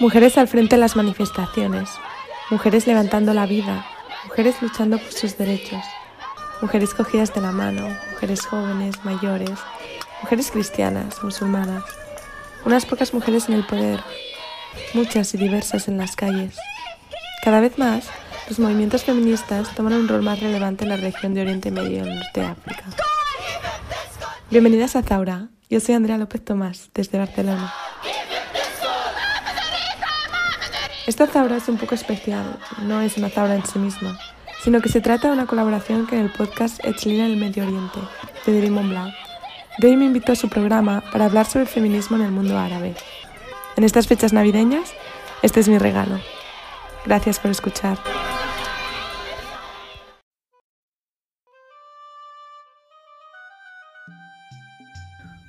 Mujeres al frente de las manifestaciones, mujeres levantando la vida, mujeres luchando por sus derechos, mujeres cogidas de la mano, mujeres jóvenes, mayores, mujeres cristianas, musulmanas, unas pocas mujeres en el poder, muchas y diversas en las calles. Cada vez más, los movimientos feministas toman un rol más relevante en la región de Oriente Medio y el norte de África. Bienvenidas a Zaura, yo soy Andrea López Tomás, desde Barcelona. Esta zaura es un poco especial, no es una zaura en sí misma, sino que se trata de una colaboración con el podcast Echlina en el Medio Oriente, de Deri Monblanc. Deri me invitó a su programa para hablar sobre el feminismo en el mundo árabe. En estas fechas navideñas, este es mi regalo. Gracias por escuchar.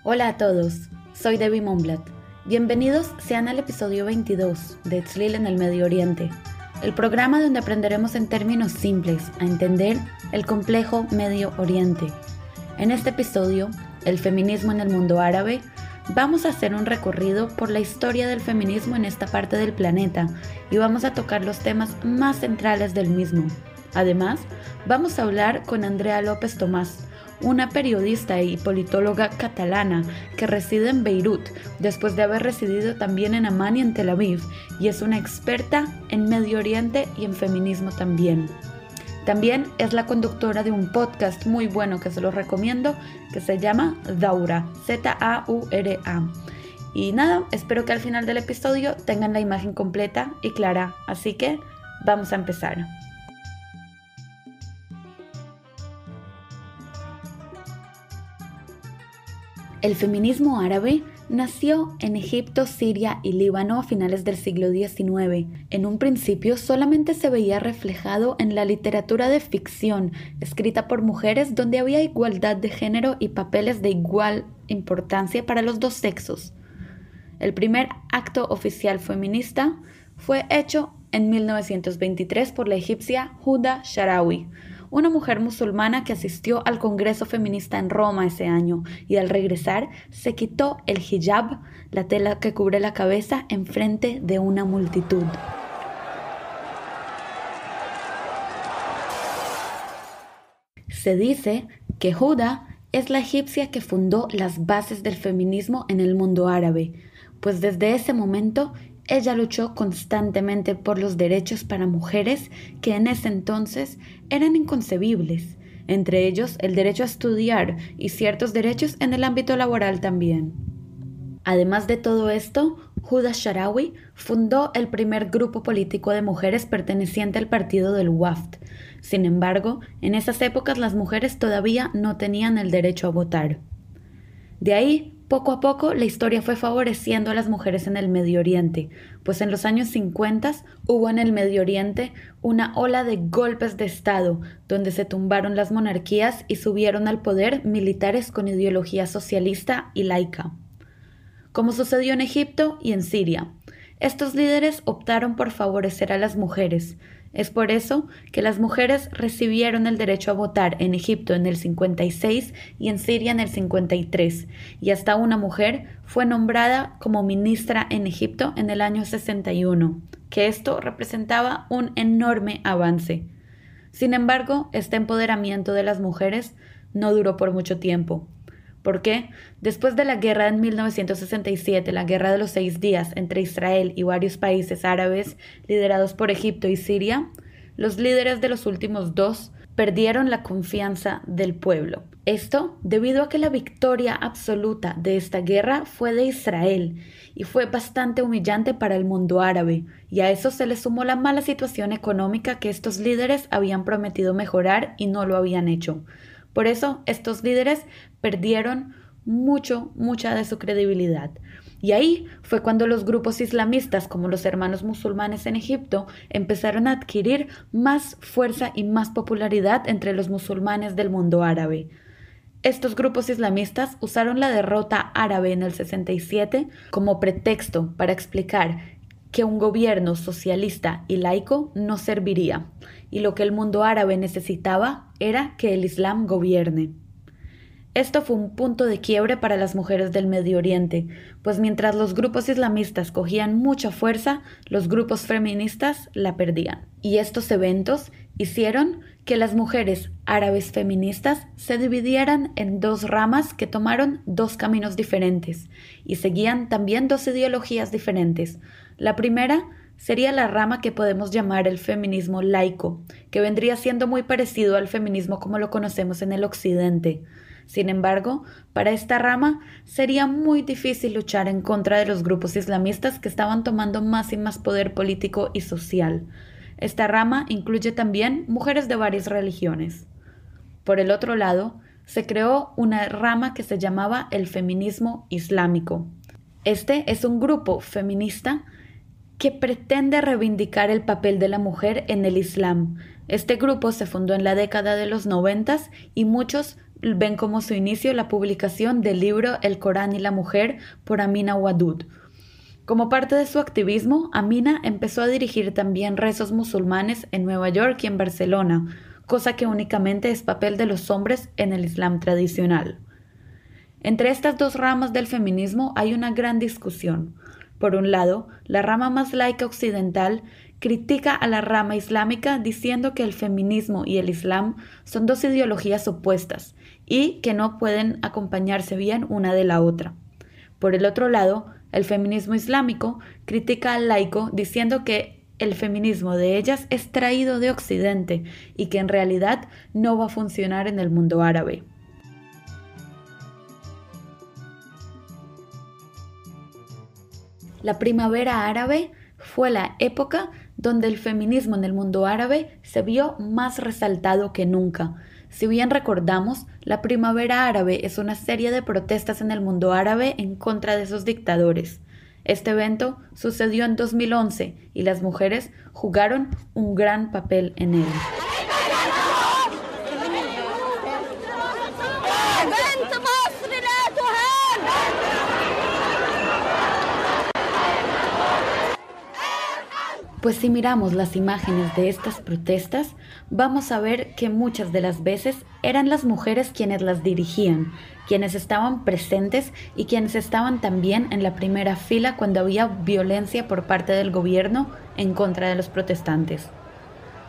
Hola a todos, soy Debbie Monblat Bienvenidos sean al episodio 22 de Tzlil en el Medio Oriente, el programa donde aprenderemos en términos simples a entender el complejo Medio Oriente. En este episodio, el feminismo en el mundo árabe, vamos a hacer un recorrido por la historia del feminismo en esta parte del planeta y vamos a tocar los temas más centrales del mismo. Además, vamos a hablar con Andrea López Tomás, una periodista y politóloga catalana que reside en Beirut después de haber residido también en Amán y en Tel Aviv y es una experta en Medio Oriente y en feminismo también. También es la conductora de un podcast muy bueno que se los recomiendo que se llama Daura, Z-A-U-R-A. Y nada, espero que al final del episodio tengan la imagen completa y clara, así que vamos a empezar. El feminismo árabe nació en Egipto, Siria y Líbano a finales del siglo XIX. En un principio solamente se veía reflejado en la literatura de ficción escrita por mujeres donde había igualdad de género y papeles de igual importancia para los dos sexos. El primer acto oficial feminista fue hecho en 1923 por la egipcia Huda Sharawi, una mujer musulmana que asistió al Congreso Feminista en Roma ese año y al regresar se quitó el hijab, la tela que cubre la cabeza, en frente de una multitud. Se dice que Juda es la egipcia que fundó las bases del feminismo en el mundo árabe, pues desde ese momento ella luchó constantemente por los derechos para mujeres que en ese entonces eran inconcebibles, entre ellos el derecho a estudiar y ciertos derechos en el ámbito laboral también. Además de todo esto, Huda Sharawi fundó el primer grupo político de mujeres perteneciente al partido del WAFT. Sin embargo, en esas épocas las mujeres todavía no tenían el derecho a votar. De ahí poco a poco la historia fue favoreciendo a las mujeres en el Medio Oriente, pues en los años 50 hubo en el Medio Oriente una ola de golpes de Estado, donde se tumbaron las monarquías y subieron al poder militares con ideología socialista y laica. Como sucedió en Egipto y en Siria, estos líderes optaron por favorecer a las mujeres, es por eso que las mujeres recibieron el derecho a votar en Egipto en el 56 y en Siria en el 53, y hasta una mujer fue nombrada como ministra en Egipto en el año 61, que esto representaba un enorme avance. Sin embargo, este empoderamiento de las mujeres no duró por mucho tiempo. ¿Por qué? Después de la guerra en 1967, la guerra de los seis días entre Israel y varios países árabes liderados por Egipto y Siria, los líderes de los últimos dos perdieron la confianza del pueblo. Esto debido a que la victoria absoluta de esta guerra fue de Israel y fue bastante humillante para el mundo árabe, y a eso se le sumó la mala situación económica que estos líderes habían prometido mejorar y no lo habían hecho. Por eso estos líderes perdieron mucho, mucha de su credibilidad. Y ahí fue cuando los grupos islamistas, como los hermanos musulmanes en Egipto, empezaron a adquirir más fuerza y más popularidad entre los musulmanes del mundo árabe. Estos grupos islamistas usaron la derrota árabe en el 67 como pretexto para explicar que un gobierno socialista y laico no serviría, y lo que el mundo árabe necesitaba era que el Islam gobierne. Esto fue un punto de quiebre para las mujeres del Medio Oriente, pues mientras los grupos islamistas cogían mucha fuerza, los grupos feministas la perdían. Y estos eventos hicieron que las mujeres árabes feministas se dividieran en dos ramas que tomaron dos caminos diferentes y seguían también dos ideologías diferentes. La primera sería la rama que podemos llamar el feminismo laico, que vendría siendo muy parecido al feminismo como lo conocemos en el Occidente. Sin embargo, para esta rama sería muy difícil luchar en contra de los grupos islamistas que estaban tomando más y más poder político y social. Esta rama incluye también mujeres de varias religiones. Por el otro lado, se creó una rama que se llamaba el feminismo islámico. Este es un grupo feminista que pretende reivindicar el papel de la mujer en el Islam. Este grupo se fundó en la década de los noventas y muchos ven como su inicio la publicación del libro El Corán y la Mujer por Amina Wadud. Como parte de su activismo, Amina empezó a dirigir también rezos musulmanes en Nueva York y en Barcelona, cosa que únicamente es papel de los hombres en el Islam tradicional. Entre estas dos ramas del feminismo hay una gran discusión. Por un lado, la rama más laica occidental critica a la rama islámica diciendo que el feminismo y el Islam son dos ideologías opuestas y que no pueden acompañarse bien una de la otra. Por el otro lado, el feminismo islámico critica al laico diciendo que el feminismo de ellas es traído de Occidente y que en realidad no va a funcionar en el mundo árabe. La primavera árabe fue la época donde el feminismo en el mundo árabe se vio más resaltado que nunca. Si bien recordamos, la primavera árabe es una serie de protestas en el mundo árabe en contra de esos dictadores. Este evento sucedió en 2011 y las mujeres jugaron un gran papel en él. Pues si miramos las imágenes de estas protestas, vamos a ver que muchas de las veces eran las mujeres quienes las dirigían, quienes estaban presentes y quienes estaban también en la primera fila cuando había violencia por parte del gobierno en contra de los protestantes.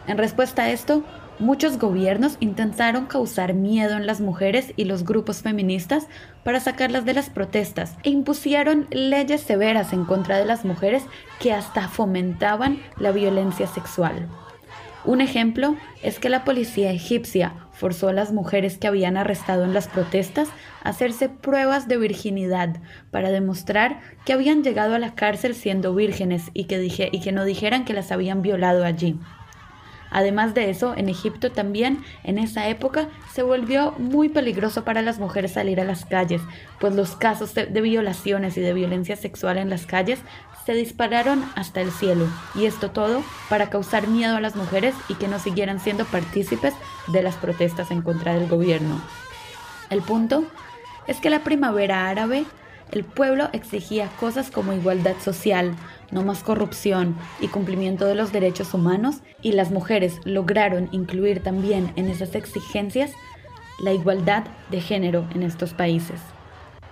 En respuesta a esto, Muchos gobiernos intentaron causar miedo en las mujeres y los grupos feministas para sacarlas de las protestas e impusieron leyes severas en contra de las mujeres que hasta fomentaban la violencia sexual. Un ejemplo es que la policía egipcia forzó a las mujeres que habían arrestado en las protestas a hacerse pruebas de virginidad para demostrar que habían llegado a la cárcel siendo vírgenes y que, y que no dijeran que las habían violado allí. Además de eso, en Egipto también en esa época se volvió muy peligroso para las mujeres salir a las calles, pues los casos de, violaciones y de violencia sexual en las calles se dispararon hasta el cielo, y esto todo para causar miedo a las mujeres y que no siguieran siendo partícipes de las protestas en contra del gobierno. El punto es que la primavera árabe el pueblo exigía cosas como igualdad social, no más corrupción y cumplimiento de los derechos humanos, y las mujeres lograron incluir también en esas exigencias la igualdad de género en estos países.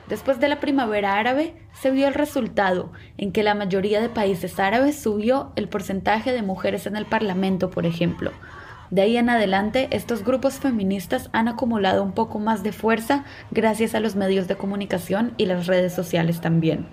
Después de la primavera árabe, se vio el resultado en que la mayoría de países árabes subió el porcentaje de mujeres en el Parlamento, por ejemplo, de ahí en adelante, estos grupos feministas han acumulado un poco más de fuerza gracias a los medios de comunicación y las redes sociales también.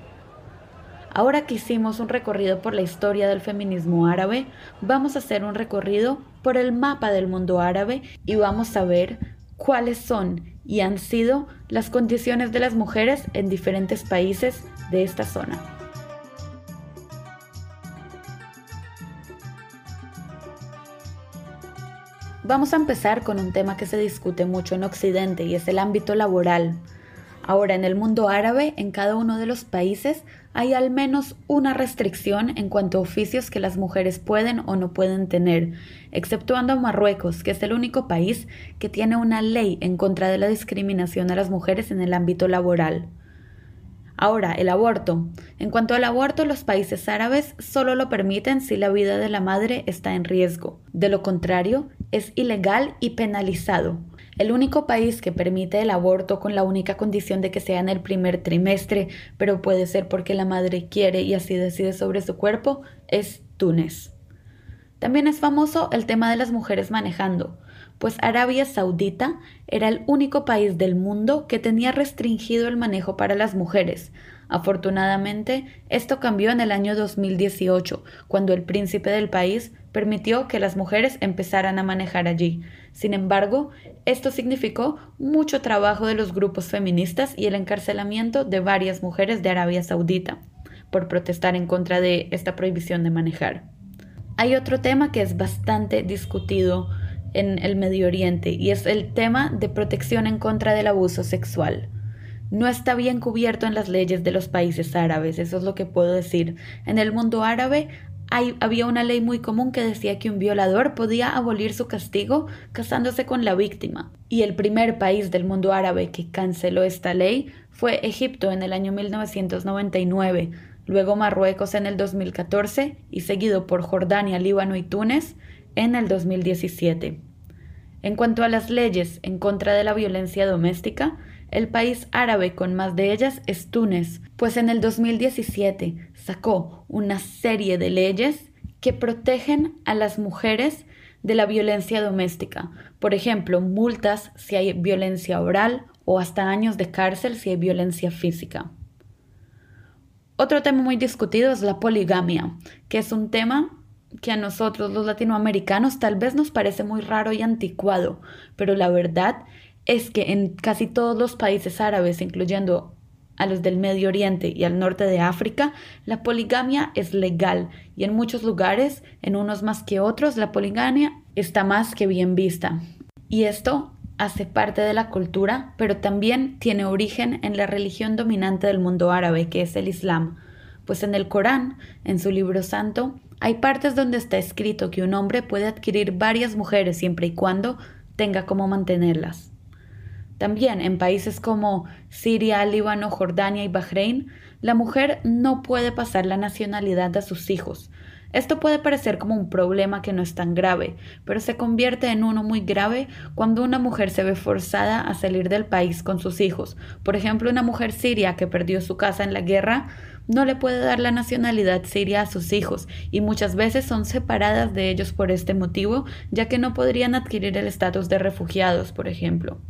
Ahora que hicimos un recorrido por la historia del feminismo árabe, vamos a hacer un recorrido por el mapa del mundo árabe y vamos a ver cuáles son y han sido las condiciones de las mujeres en diferentes países de esta zona. Vamos a empezar con un tema que se discute mucho en Occidente y es el ámbito laboral. Ahora, en el mundo árabe, en cada uno de los países hay al menos una restricción en cuanto a oficios que las mujeres pueden o no pueden tener, exceptuando a Marruecos, que es el único país que tiene una ley en contra de la discriminación a las mujeres en el ámbito laboral. Ahora, el aborto. En cuanto al aborto, los países árabes solo lo permiten si la vida de la madre está en riesgo. De lo contrario, es ilegal y penalizado. El único país que permite el aborto con la única condición de que sea en el primer trimestre, pero puede ser porque la madre quiere y así decide sobre su cuerpo, es Túnez. También es famoso el tema de las mujeres manejando pues Arabia Saudita era el único país del mundo que tenía restringido el manejo para las mujeres. Afortunadamente, esto cambió en el año 2018, cuando el príncipe del país permitió que las mujeres empezaran a manejar allí. Sin embargo, esto significó mucho trabajo de los grupos feministas y el encarcelamiento de varias mujeres de Arabia Saudita por protestar en contra de esta prohibición de manejar. Hay otro tema que es bastante discutido en el Medio Oriente y es el tema de protección en contra del abuso sexual. No está bien cubierto en las leyes de los países árabes, eso es lo que puedo decir. En el mundo árabe había una ley muy común que decía que un violador podía abolir su castigo casándose con la víctima. Y el primer país del mundo árabe que canceló esta ley fue Egipto en el año 1999, luego Marruecos en el 2014 y seguido por Jordania, Líbano y Túnez en el 2017. En cuanto a las leyes en contra de la violencia doméstica, el país árabe con más de ellas es Túnez, pues en el 2017 sacó una serie de leyes que protegen a las mujeres de la violencia doméstica. Por ejemplo, multas si hay violencia oral o hasta años de cárcel si hay violencia física. Otro tema muy discutido es la poligamia, que es un tema que a nosotros los latinoamericanos tal vez nos parece muy raro y anticuado, pero la verdad es que en casi todos los países árabes, incluyendo a los del Medio Oriente y al norte de África, la poligamia es legal y en muchos lugares, en unos más que otros, la poligamia está más que bien vista. Y esto hace parte de la cultura, pero también tiene origen en la religión dominante del mundo árabe, que es el Islam, pues en el Corán, en su libro santo, hay partes donde está escrito que un hombre puede adquirir varias mujeres siempre y cuando tenga cómo mantenerlas. También en países como Siria, Líbano, Jordania y Bahrein, la mujer no puede pasar la nacionalidad a sus hijos. Esto puede parecer como un problema que no es tan grave, pero se convierte en uno muy grave cuando una mujer se ve forzada a salir del país con sus hijos. Por ejemplo, una mujer siria que perdió su casa en la guerra no le puede dar la nacionalidad siria a sus hijos y muchas veces son separadas de ellos por este motivo, ya que no podrían adquirir el estatus de refugiados, por ejemplo.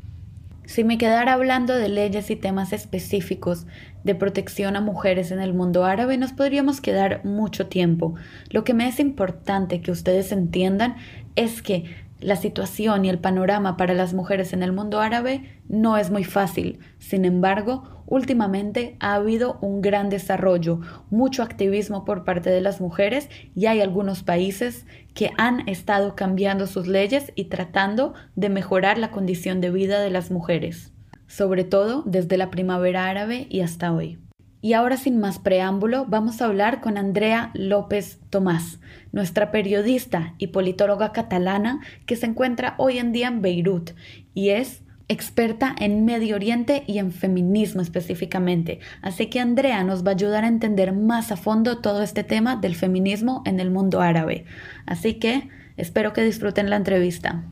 Si me quedara hablando de leyes y temas específicos de protección a mujeres en el mundo árabe, nos podríamos quedar mucho tiempo. Lo que me es importante que ustedes entiendan es que la situación y el panorama para las mujeres en el mundo árabe no es muy fácil. Sin embargo, últimamente ha habido un gran desarrollo, mucho activismo por parte de las mujeres y hay algunos países que han estado cambiando sus leyes y tratando de mejorar la condición de vida de las mujeres, sobre todo desde la primavera árabe y hasta hoy. Y ahora sin más preámbulo, vamos a hablar con Andrea López Tomás, nuestra periodista y politóloga catalana que se encuentra hoy en día en Beirut y es experta en Medio Oriente y en feminismo específicamente. Así que Andrea nos va a ayudar a entender más a fondo todo este tema del feminismo en el mundo árabe. Así que espero que disfruten la entrevista.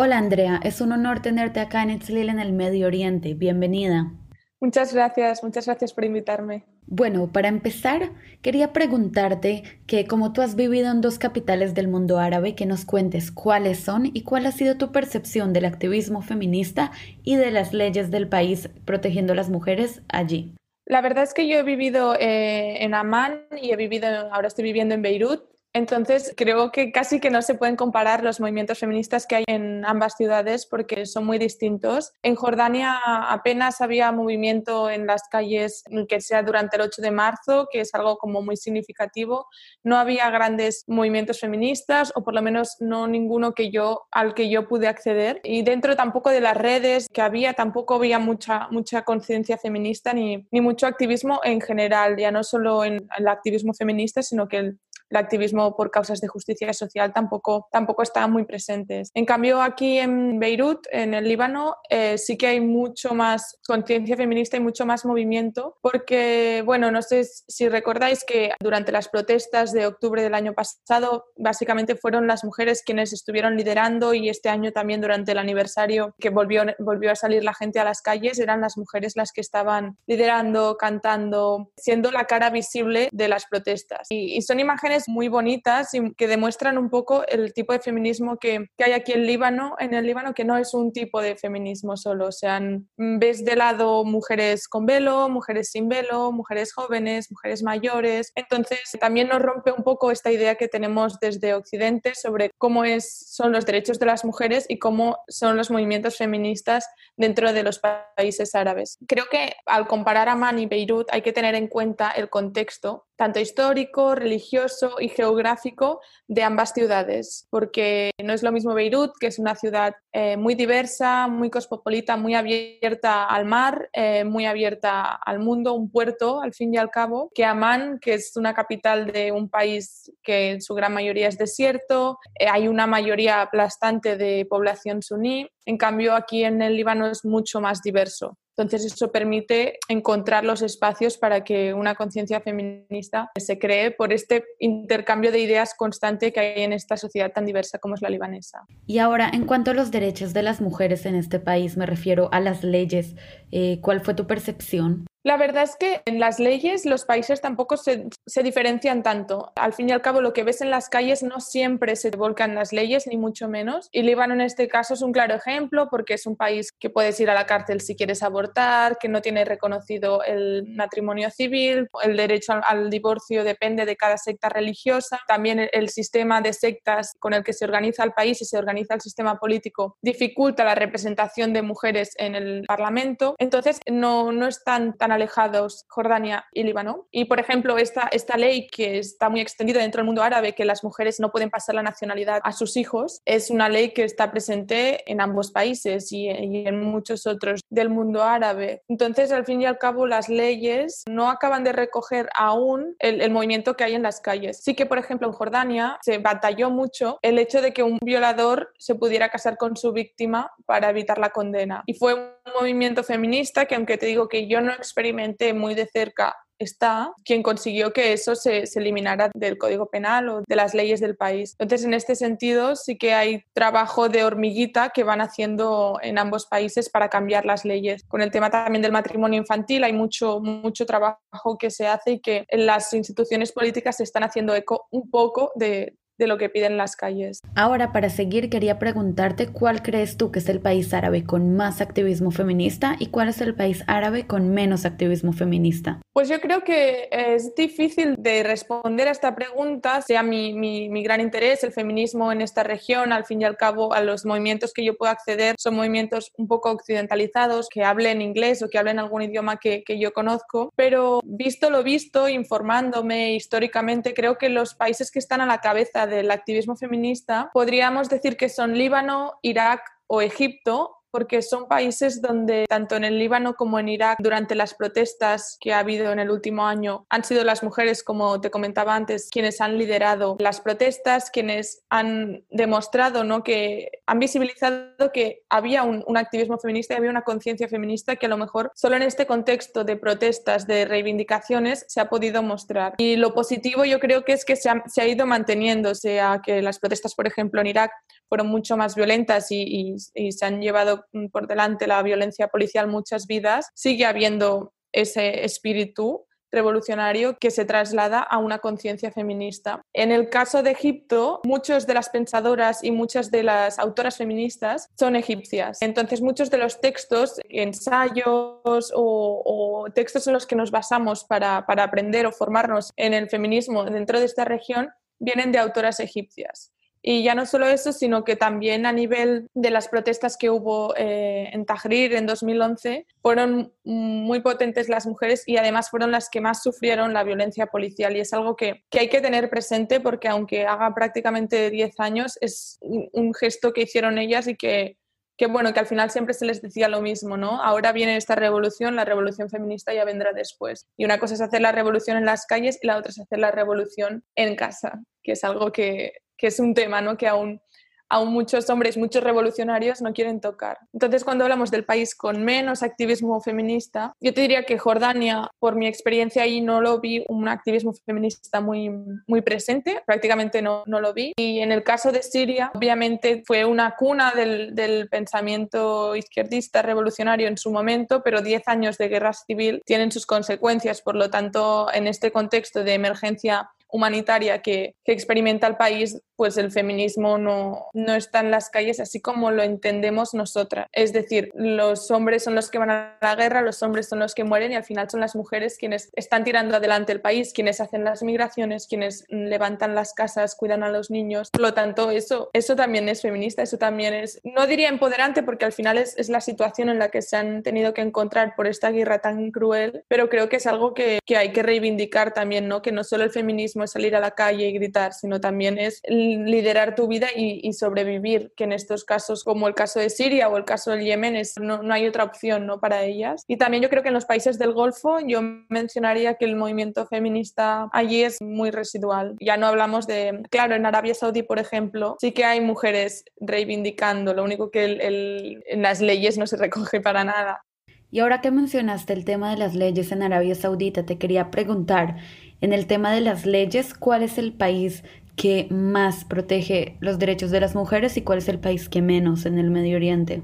Hola Andrea, es un honor tenerte acá en Itzlil en el Medio Oriente. Bienvenida. Muchas gracias, muchas gracias por invitarme. Bueno, para empezar, quería preguntarte que como tú has vivido en dos capitales del mundo árabe, que nos cuentes cuáles son y cuál ha sido tu percepción del activismo feminista y de las leyes del país protegiendo a las mujeres allí. La verdad es que yo he vivido eh, en Amán y he vivido, ahora estoy viviendo en Beirut entonces, creo que casi que no se pueden comparar los movimientos feministas que hay en ambas ciudades porque son muy distintos. En Jordania apenas había movimiento en las calles, que sea durante el 8 de marzo, que es algo como muy significativo. No había grandes movimientos feministas, o por lo menos no ninguno que yo, al que yo pude acceder. Y dentro tampoco de las redes que había, tampoco había mucha, mucha conciencia feminista ni, ni mucho activismo en general, ya no solo en el activismo feminista, sino que el el activismo por causas de justicia social tampoco, tampoco estaban muy presentes. En cambio, aquí en Beirut, en el Líbano, eh, sí que hay mucho más conciencia feminista y mucho más movimiento, porque, bueno, no sé si recordáis que durante las protestas de octubre del año pasado, básicamente fueron las mujeres quienes estuvieron liderando y este año también durante el aniversario que volvió, volvió a salir la gente a las calles, eran las mujeres las que estaban liderando, cantando, siendo la cara visible de las protestas. Y, son imágenes muy bonitas y que demuestran un poco el tipo de feminismo que, que, hay aquí en Líbano, en el Líbano, que no es un tipo de feminismo solo. O sea, ves de lado mujeres con velo, mujeres sin velo, mujeres jóvenes, mujeres mayores. Entonces, también nos rompe un poco esta idea que tenemos desde Occidente sobre cómo es, son los derechos de las mujeres y cómo son los movimientos feministas dentro de los países árabes. Creo que al comparar Amán y Beirut hay que tener en cuenta el contexto tanto histórico, religioso y geográfico de ambas ciudades, porque no es lo mismo Beirut, que es una ciudad eh, muy diversa, muy cosmopolita, muy abierta al mar, eh, muy abierta al mundo, un puerto al fin y al cabo, que Amán, que es una capital de un país que en su gran mayoría es desierto, eh, hay una mayoría aplastante de población suní, en cambio aquí en el Líbano es mucho más diverso. Entonces eso permite encontrar los espacios para que una conciencia feminista se cree por este intercambio de ideas constante que hay en esta sociedad tan diversa como es la libanesa. Y ahora, en cuanto a los derechos de las mujeres en este país, me refiero a las leyes, eh, ¿cuál fue tu percepción? La verdad es que en las leyes los países tampoco se, diferencian tanto. Al fin y al cabo, lo que ves en las calles no siempre se volcan las leyes, ni mucho menos. Y Líbano en este caso es un claro ejemplo porque es un país que puedes ir a la cárcel si quieres abortar, que no tiene reconocido el matrimonio civil, el derecho al, divorcio depende de cada secta religiosa. También el, el sistema de sectas con el que se organiza el país y se organiza el sistema político dificulta la representación de mujeres en el Parlamento. Entonces, no, no es tan, tan alejados Jordania y Líbano. Y, por ejemplo, esta, esta ley que está muy extendida dentro del mundo árabe, que las mujeres no pueden pasar la nacionalidad a sus hijos, es una ley que está presente en ambos países y, en muchos otros del mundo árabe. Entonces, al fin y al cabo, las leyes no acaban de recoger aún el, el movimiento que hay en las calles. Sí que, por ejemplo, en Jordania se batalló mucho el hecho de que un violador se pudiera casar con su víctima para evitar la condena. Y fue un movimiento feminista que, aunque te digo que yo no experimenté muy de cerca está quien consiguió que eso se, eliminara del Código Penal o de las leyes del país. Entonces, en este sentido, sí que hay trabajo de hormiguita que van haciendo en ambos países para cambiar las leyes. Con el tema también del matrimonio infantil hay mucho, mucho trabajo que se hace y que las instituciones políticas se están haciendo eco un poco de, de lo que piden las calles. Ahora, para seguir, quería preguntarte cuál crees tú que es el país árabe con más activismo feminista y cuál es el país árabe con menos activismo feminista. Pues yo creo que es difícil de responder a esta pregunta, sea mi, mi, gran interés, el feminismo en esta región, al fin y al cabo, a los movimientos que yo puedo acceder son movimientos un poco occidentalizados, que hablen inglés o que hablen algún idioma que, que yo conozco, pero visto lo visto, informándome históricamente, creo que los países que están a la cabeza del activismo feminista, podríamos decir que son Líbano, Irak o Egipto, porque son países donde tanto en el Líbano como en Irak durante las protestas que ha habido en el último año han sido las mujeres, como te comentaba antes, quienes han liderado las protestas, quienes han demostrado ¿no? que han visibilizado que había un, activismo feminista y había una conciencia feminista que a lo mejor solo en este contexto de protestas, de reivindicaciones, se ha podido mostrar. Y lo positivo yo creo que es que se ha, se ha ido manteniendo, sea que las protestas, por ejemplo, en Irak fueron mucho más violentas y, se han llevado por delante la violencia policial muchas vidas, sigue habiendo ese espíritu revolucionario que se traslada a una conciencia feminista. En el caso de Egipto, muchas de las pensadoras y muchas de las autoras feministas son egipcias. Entonces, muchos de los textos, ensayos o, textos en los que nos basamos para, para aprender o formarnos en el feminismo dentro de esta región vienen de autoras egipcias. Y ya no solo eso, sino que también a nivel de las protestas que hubo eh, en Tahrir en 2011, fueron muy potentes las mujeres y además fueron las que más sufrieron la violencia policial. Y es algo que, que hay que tener presente porque aunque haga prácticamente 10 años, es un, gesto que hicieron ellas y que que bueno, que al final siempre se les decía lo mismo, ¿no? Ahora viene esta revolución, la revolución feminista ya vendrá después. Y una cosa es hacer la revolución en las calles y la otra es hacer la revolución en casa, que es algo que, que es un tema, ¿no? Que aún aún muchos hombres, muchos revolucionarios no quieren tocar. Entonces, cuando hablamos del país con menos activismo feminista, yo te diría que Jordania, por mi experiencia ahí, no lo vi un activismo feminista muy, muy presente, prácticamente no, no lo vi. Y en el caso de Siria, obviamente fue una cuna del, del pensamiento izquierdista revolucionario en su momento, pero 10 años de guerra civil tienen sus consecuencias. Por lo tanto, en este contexto de emergencia humanitaria que, que, experimenta el país, pues el feminismo no, no está en las calles así como lo entendemos nosotras. Es decir, los hombres son los que van a la guerra, los hombres son los que mueren y al final son las mujeres quienes están tirando adelante el país, quienes hacen las migraciones, quienes levantan las casas, cuidan a los niños. Por lo tanto, eso, eso también es feminista, eso también es, no diría empoderante porque al final es, es la situación en la que se han tenido que encontrar por esta guerra tan cruel, pero creo que es algo que, que hay que reivindicar también, ¿no? Que no solo el feminismo es salir a la calle y gritar, sino también es liderar tu vida y, sobrevivir, que en estos casos, como el caso de Siria o el caso del Yemen, es, no, no, hay otra opción ¿no? para ellas. Y también yo creo que en los países del Golfo yo mencionaría que el movimiento feminista allí es muy residual. Ya no hablamos de, claro, en Arabia Saudí, por ejemplo, sí que hay mujeres reivindicando, lo único que en las leyes no se recoge para nada. Y ahora que mencionaste el tema de las leyes en Arabia Saudita, te quería preguntar, en el tema de las leyes, ¿cuál es el país que más protege los derechos de las mujeres y cuál es el país que menos en el Medio Oriente?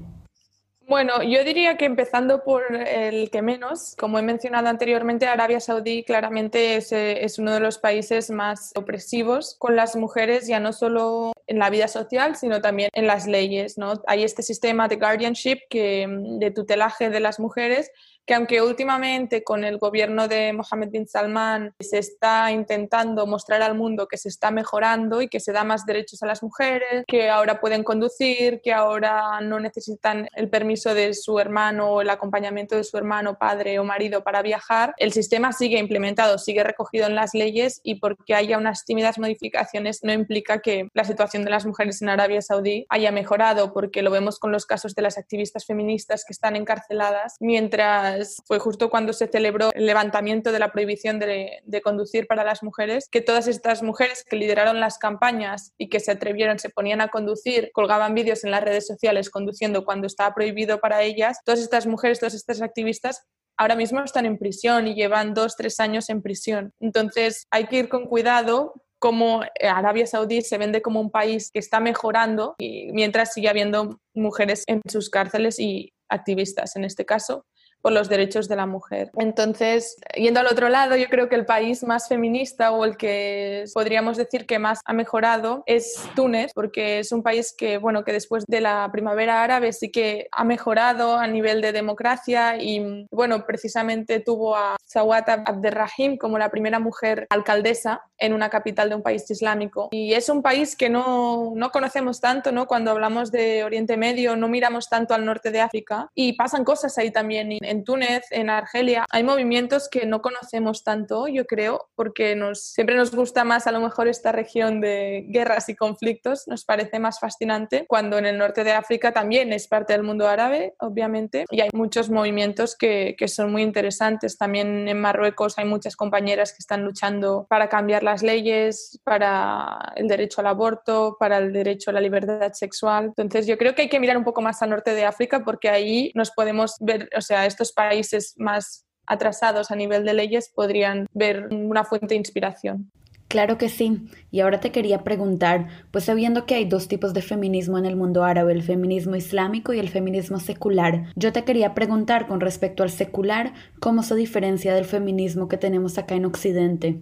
Bueno, yo diría que empezando por el que menos, como he mencionado anteriormente, Arabia Saudí claramente es, es, uno de los países más opresivos con las mujeres, ya no solo en la vida social, sino también en las leyes. Hay este sistema de guardianship, que, de tutelaje de las mujeres, que aunque últimamente con el gobierno de Mohammed bin Salman se está intentando mostrar al mundo que se está mejorando y que se da más derechos a las mujeres, que ahora pueden conducir, que ahora no necesitan el permiso de su hermano o el acompañamiento de su hermano, padre o marido para viajar, el sistema sigue implementado, sigue recogido en las leyes y porque haya unas tímidas modificaciones no implica que la situación de las mujeres en Arabia Saudí haya mejorado, porque lo vemos con los casos de las activistas feministas que están encarceladas mientras fue justo cuando se celebró el levantamiento de la prohibición de, conducir para las mujeres, que todas estas mujeres que lideraron las campañas y que se atrevieron, se ponían a conducir, colgaban vídeos en las redes sociales conduciendo cuando estaba prohibido para ellas, todas estas mujeres, todas estas activistas ahora mismo están en prisión y llevan dos, tres años en prisión. Entonces hay que ir con cuidado como Arabia Saudí se vende como un país que está mejorando y mientras sigue habiendo mujeres en sus cárceles y activistas en este caso por los derechos de la mujer. Entonces, yendo al otro lado, yo creo que el país más feminista o el que podríamos decir que más ha mejorado es Túnez, porque es un país que, bueno, que después de la primavera árabe sí que ha mejorado a nivel de democracia y, bueno, precisamente tuvo a Sawat Abderrahim como la primera mujer alcaldesa en una capital de un país islámico. Y es un país que no, no conocemos tanto, ¿no? Cuando hablamos de Oriente Medio, no miramos tanto al norte de África y pasan cosas ahí también. En Túnez, en Argelia, hay movimientos que no conocemos tanto, yo creo, porque nos, siempre nos gusta más a lo mejor esta región de guerras y conflictos, nos parece más fascinante, cuando en el norte de África también es parte del mundo árabe, obviamente, y hay muchos movimientos que, que son muy interesantes. También en Marruecos hay muchas compañeras que están luchando para cambiar las leyes, para el derecho al aborto, para el derecho a la libertad sexual. Entonces yo creo que hay que mirar un poco más al norte de África porque ahí nos podemos ver, o sea, estos países más atrasados a nivel de leyes podrían ver una fuente de inspiración. Claro que sí. Y ahora te quería preguntar, pues sabiendo que hay dos tipos de feminismo en el mundo árabe, el feminismo islámico y el feminismo secular, yo te quería preguntar con respecto al secular, ¿cómo se diferencia del feminismo que tenemos acá en Occidente?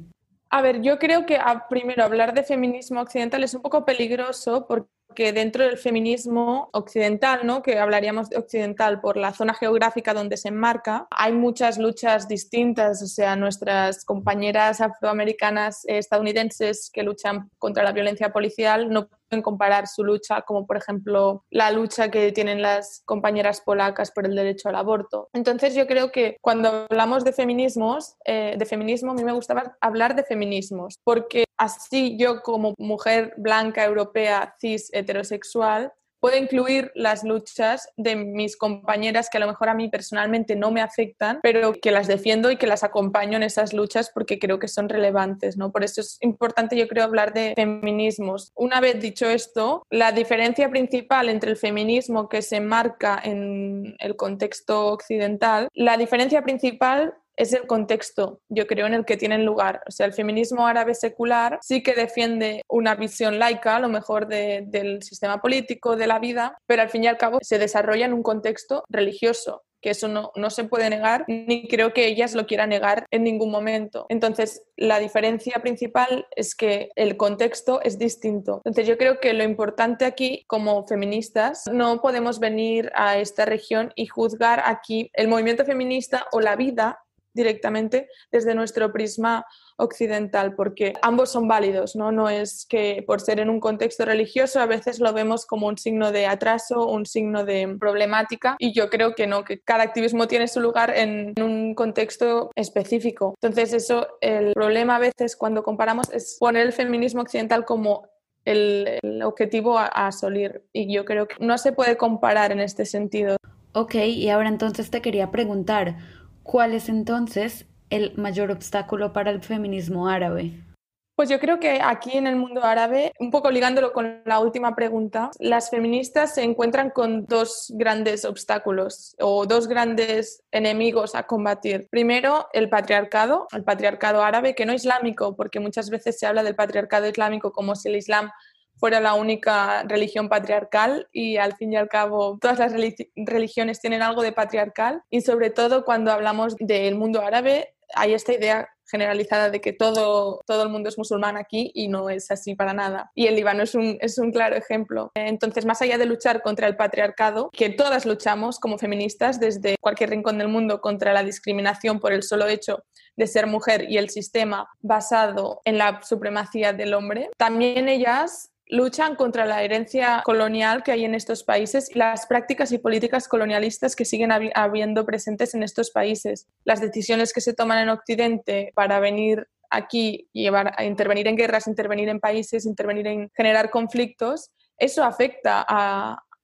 A ver, yo creo que a, primero hablar de feminismo occidental es un poco peligroso porque dentro del feminismo occidental, ¿no? que hablaríamos de occidental por la zona geográfica donde se enmarca, hay muchas luchas distintas, o sea, nuestras compañeras afroamericanas eh, estadounidenses que luchan contra la violencia policial no comparar su lucha, como por ejemplo la lucha que tienen las compañeras polacas por el derecho al aborto. Entonces yo creo que cuando hablamos de feminismos, eh, de feminismo, a mí me gustaba hablar de feminismos, porque así yo como mujer blanca, europea, cis, heterosexual, puedo incluir las luchas de mis compañeras que a lo mejor a mí personalmente no me afectan, pero que las defiendo y que las acompaño en esas luchas porque creo que son relevantes, ¿no? Por eso es importante, yo creo, hablar de feminismos. Una vez dicho esto, la diferencia principal entre el feminismo que se marca en el contexto occidental, la diferencia principal es el contexto, yo creo, en el que tienen lugar. O sea, el feminismo árabe secular sí que defiende una visión laica, a lo mejor del sistema político, de la vida, pero al fin y al cabo se desarrolla en un contexto religioso que eso no, no, se puede negar, ni creo que ellas lo quieran negar en ningún momento. Entonces, la diferencia principal es que el contexto es distinto. Entonces, yo creo que lo importante aquí, como feministas, no podemos venir a esta región y juzgar aquí el movimiento feminista o la vida directamente desde nuestro prisma occidental, porque ambos son válidos, ¿no? No es que por ser en un contexto religioso a veces lo vemos como un signo de atraso, un signo de problemática, y yo creo que no, que cada activismo tiene su lugar en un contexto específico. Entonces, eso, el problema a veces cuando comparamos es poner el feminismo occidental como el, objetivo a, a asolir, y yo creo que no se puede comparar en este sentido. Ok, y ahora entonces te quería preguntar, ¿Cuál es entonces el mayor obstáculo para el feminismo árabe? Pues yo creo que aquí en el mundo árabe, un poco ligándolo con la última pregunta, las feministas se encuentran con dos grandes obstáculos o dos grandes enemigos a combatir. Primero, el patriarcado, el patriarcado árabe, que no islámico, porque muchas veces se habla del patriarcado islámico como si el Islam fuera la única religión patriarcal y al fin y al cabo todas las religiones tienen algo de patriarcal y sobre todo cuando hablamos del mundo árabe hay esta idea generalizada de que todo, todo el mundo es musulmán aquí y no es así para nada. Y el Líbano es un, es un claro ejemplo. Entonces, más allá de luchar contra el patriarcado, que todas luchamos como feministas desde cualquier rincón del mundo contra la discriminación por el solo hecho de ser mujer y el sistema basado en la supremacía del hombre, también ellas luchan contra la herencia colonial que hay en estos países y las prácticas y políticas colonialistas que siguen habiendo presentes en estos países. Las decisiones que se toman en Occidente para venir aquí, llevar a intervenir en guerras, intervenir en países, intervenir en generar conflictos, eso afecta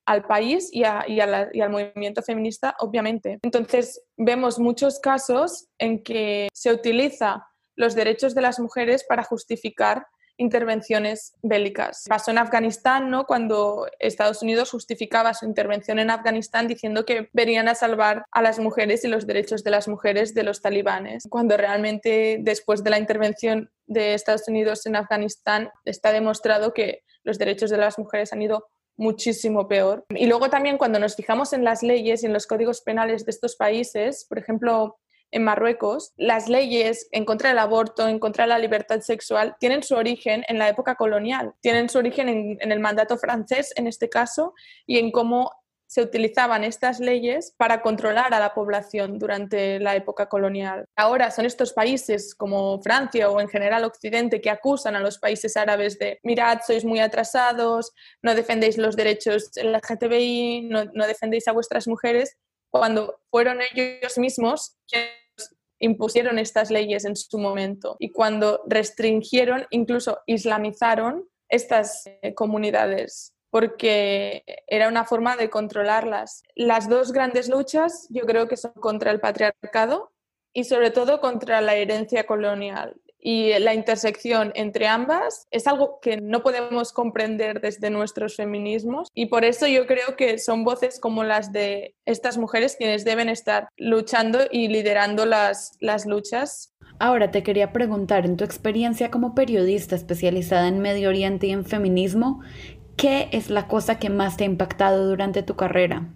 al país y, y al movimiento feminista, obviamente. Entonces, vemos muchos casos en que se utiliza los derechos de las mujeres para justificar intervenciones bélicas. Pasó en Afganistán, ¿no? Cuando Estados Unidos justificaba su intervención en Afganistán diciendo que venían a salvar a las mujeres y los derechos de las mujeres de los talibanes, cuando realmente después de la intervención de Estados Unidos en Afganistán está demostrado que los derechos de las mujeres han ido muchísimo peor. Y luego también cuando nos fijamos en las leyes y en los códigos penales de estos países, por ejemplo, en Marruecos, las leyes en contra del aborto, en contra de la libertad sexual, tienen su origen en la época colonial, tienen su origen en, el mandato francés en este caso y en cómo se utilizaban estas leyes para controlar a la población durante la época colonial. Ahora son estos países como Francia o en general Occidente que acusan a los países árabes de, mirad, sois muy atrasados, no defendéis los derechos LGTBI, no, no defendéis a vuestras mujeres, cuando fueron ellos mismos quienes impusieron estas leyes en su momento y cuando restringieron, incluso islamizaron estas eh, comunidades porque era una forma de controlarlas. Las dos grandes luchas yo creo que son contra el patriarcado y sobre todo contra la herencia colonial y la intersección entre ambas es algo que no podemos comprender desde nuestros feminismos y por eso yo creo que son voces como las de estas mujeres quienes deben estar luchando y liderando las, las luchas. Ahora te quería preguntar, en tu experiencia como periodista especializada en Medio Oriente y en feminismo, ¿qué es la cosa que más te ha impactado durante tu carrera?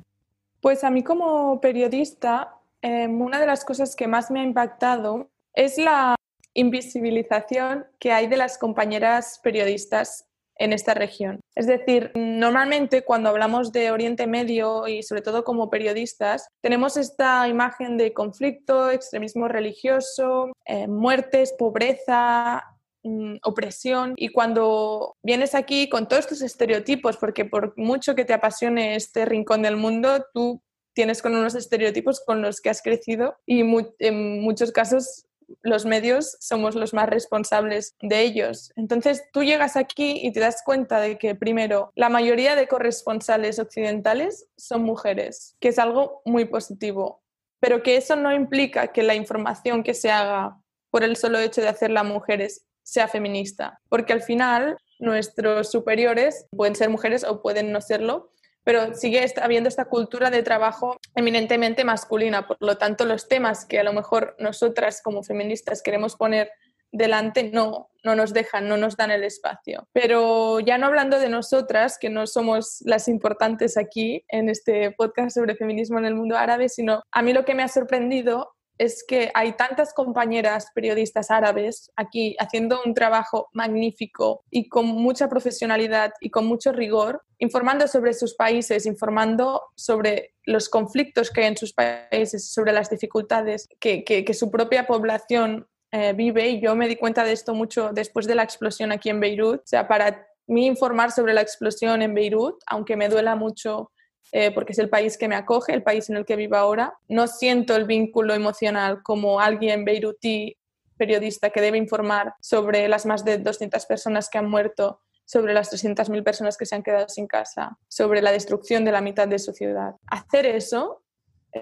Pues a mí como periodista, em, una de las cosas que más me ha impactado es la invisibilización que hay de las compañeras periodistas en esta región. Es decir, normalmente cuando hablamos de Oriente Medio y sobre todo como periodistas, tenemos esta imagen de conflicto, extremismo religioso, eh, muertes, pobreza, mm, opresión y cuando vienes aquí con todos estos estereotipos, porque por mucho que te apasione este rincón del mundo, tú tienes con unos estereotipos con los que has crecido y en muchos casos los medios somos los más responsables de ellos. Entonces tú llegas aquí y te das cuenta de que primero la mayoría de corresponsales occidentales son mujeres, que es algo muy positivo, pero que eso no implica que la información que se haga por el solo hecho de hacerla mujeres sea feminista, porque al final nuestros superiores pueden ser mujeres o pueden no serlo, pero sigue habiendo esta cultura de trabajo eminentemente masculina. Por lo tanto, los temas que a lo mejor nosotras como feministas queremos poner delante no, no nos dejan, no nos dan el espacio. Pero ya no hablando de nosotras, que no somos las importantes aquí en este podcast sobre feminismo en el mundo árabe, sino a mí lo que me ha sorprendido es que hay tantas compañeras periodistas árabes aquí haciendo un trabajo magnífico y con mucha profesionalidad y con mucho rigor, informando sobre sus países, informando sobre los conflictos que hay en sus países, sobre las dificultades que, su propia población eh, vive. Y yo me di cuenta de esto mucho después de la explosión aquí en Beirut. O sea, para mí informar sobre la explosión en Beirut, aunque me duela mucho eh, porque es el país que me acoge, el país en el que vivo ahora. No siento el vínculo emocional como alguien beirutí, periodista, que debe informar sobre las más de 200 personas que han muerto, sobre las 300.000 personas que se han quedado sin casa, sobre la destrucción de la mitad de su ciudad. Hacer eso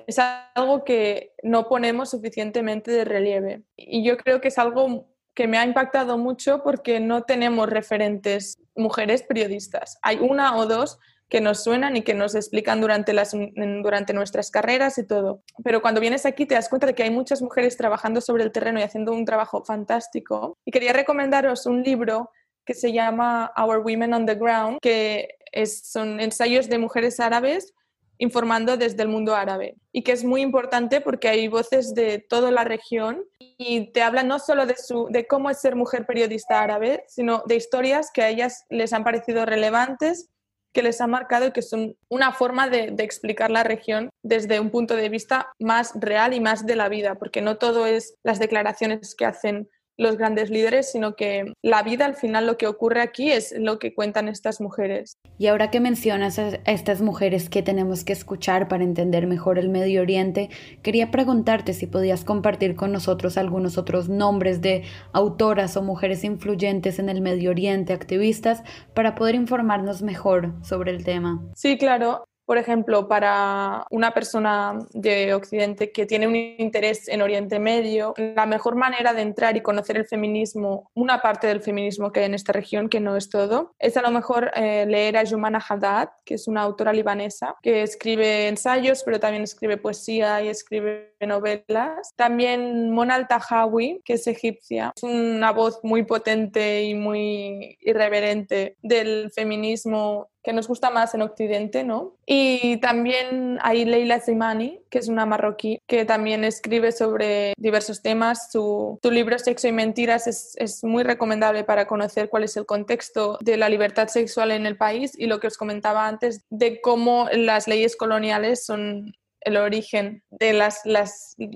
es algo que no ponemos suficientemente de relieve. Y yo creo que es algo que me ha impactado mucho porque no tenemos referentes mujeres periodistas. Hay una o dos que nos suenan y que nos explican durante, las, durante nuestras carreras y todo. Pero cuando vienes aquí te das cuenta de que hay muchas mujeres trabajando sobre el terreno y haciendo un trabajo fantástico. Y quería recomendaros un libro que se llama Our Women on the Ground, que es, son ensayos de mujeres árabes informando desde el mundo árabe y que es muy importante porque hay voces de toda la región y te hablan no solo de, su, de cómo es ser mujer periodista árabe, sino de historias que a ellas les han parecido relevantes que les ha marcado y que son una forma de, explicar la región desde un punto de vista más real y más de la vida, porque no todo es las declaraciones que hacen los grandes líderes, sino que la vida al final lo que ocurre aquí es lo que cuentan estas mujeres. Y ahora que mencionas a estas mujeres que tenemos que escuchar para entender mejor el Medio Oriente, quería preguntarte si podías compartir con nosotros algunos otros nombres de autoras o mujeres influyentes en el Medio Oriente, activistas, para poder informarnos mejor sobre el tema. Sí, claro. Por ejemplo, para una persona de Occidente que tiene un interés en Oriente Medio, la mejor manera de entrar y conocer el feminismo, una parte del feminismo que hay en esta región, que no es todo, es a lo mejor eh, leer a Jumana Haddad, que es una autora libanesa, que escribe ensayos, pero también escribe poesía y escribe novelas. También Mona Al-Tahawi, que es egipcia, es una voz muy potente y muy irreverente del feminismo que nos gusta más en Occidente, ¿no? Y también hay Leila Zimani, que es una marroquí, que también escribe sobre diversos temas. Su, libro Sexo y Mentiras es, es muy recomendable para conocer cuál es el contexto de la libertad sexual en el país y lo que os comentaba antes de cómo las leyes coloniales son el origen de las,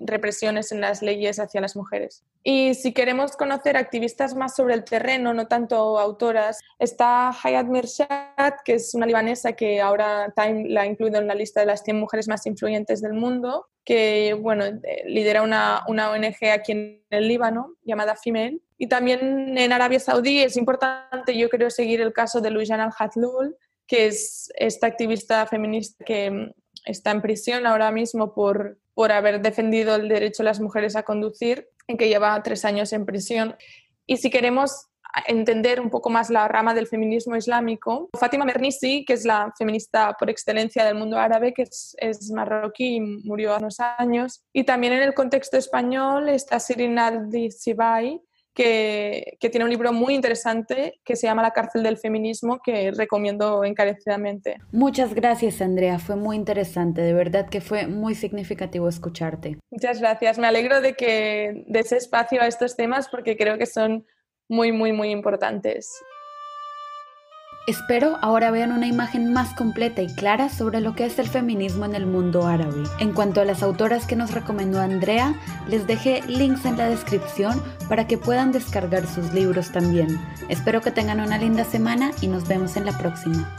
represiones en las leyes hacia las mujeres. Y si queremos conocer activistas más sobre el terreno, no tanto autoras, está Hayat Mirshad, que es una libanesa que ahora Time la ha incluido en la lista de las 100 mujeres más influyentes del mundo, que bueno, eh, lidera una, una ONG aquí en el Líbano llamada Female. Y también en Arabia Saudí es importante, yo creo, seguir el caso de Loujain al-Hatlul, que es esta activista feminista que está en prisión ahora mismo por, por haber defendido el derecho de las mujeres a conducir y que lleva tres años en prisión. Y si queremos entender un poco más la rama del feminismo islámico, Fátima Mernissi, que es la feminista por excelencia del mundo árabe, que es, es marroquí y murió hace unos años, y también en el contexto español está Sirin que, tiene un libro muy interesante que se llama La cárcel del feminismo, que recomiendo encarecidamente. Muchas gracias, Andrea. Fue muy interesante. De verdad que fue muy significativo escucharte. Muchas gracias. Me alegro de que des espacio a estos temas porque creo que son muy, muy, muy importantes. Espero ahora vean una imagen más completa y clara sobre lo que es el feminismo en el mundo árabe. En cuanto a las autoras que nos recomendó Andrea, les dejé links en la descripción para que puedan descargar sus libros también. Espero que tengan una linda semana y nos vemos en la próxima.